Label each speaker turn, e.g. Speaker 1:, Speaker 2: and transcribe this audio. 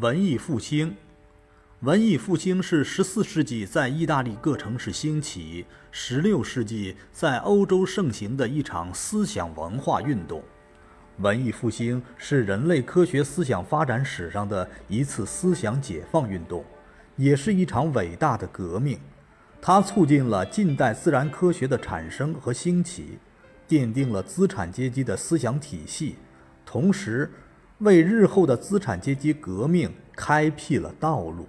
Speaker 1: 文艺复兴，文艺复兴是十四世纪在意大利各城市兴起，十六世纪在欧洲盛行的一场思想文化运动。文艺复兴是人类科学思想发展史上的一次思想解放运动，也是一场伟大的革命。它促进了近代自然科学的产生和兴起，奠定了资产阶级的思想体系，同时。为日后的资产阶级革命开辟了道路。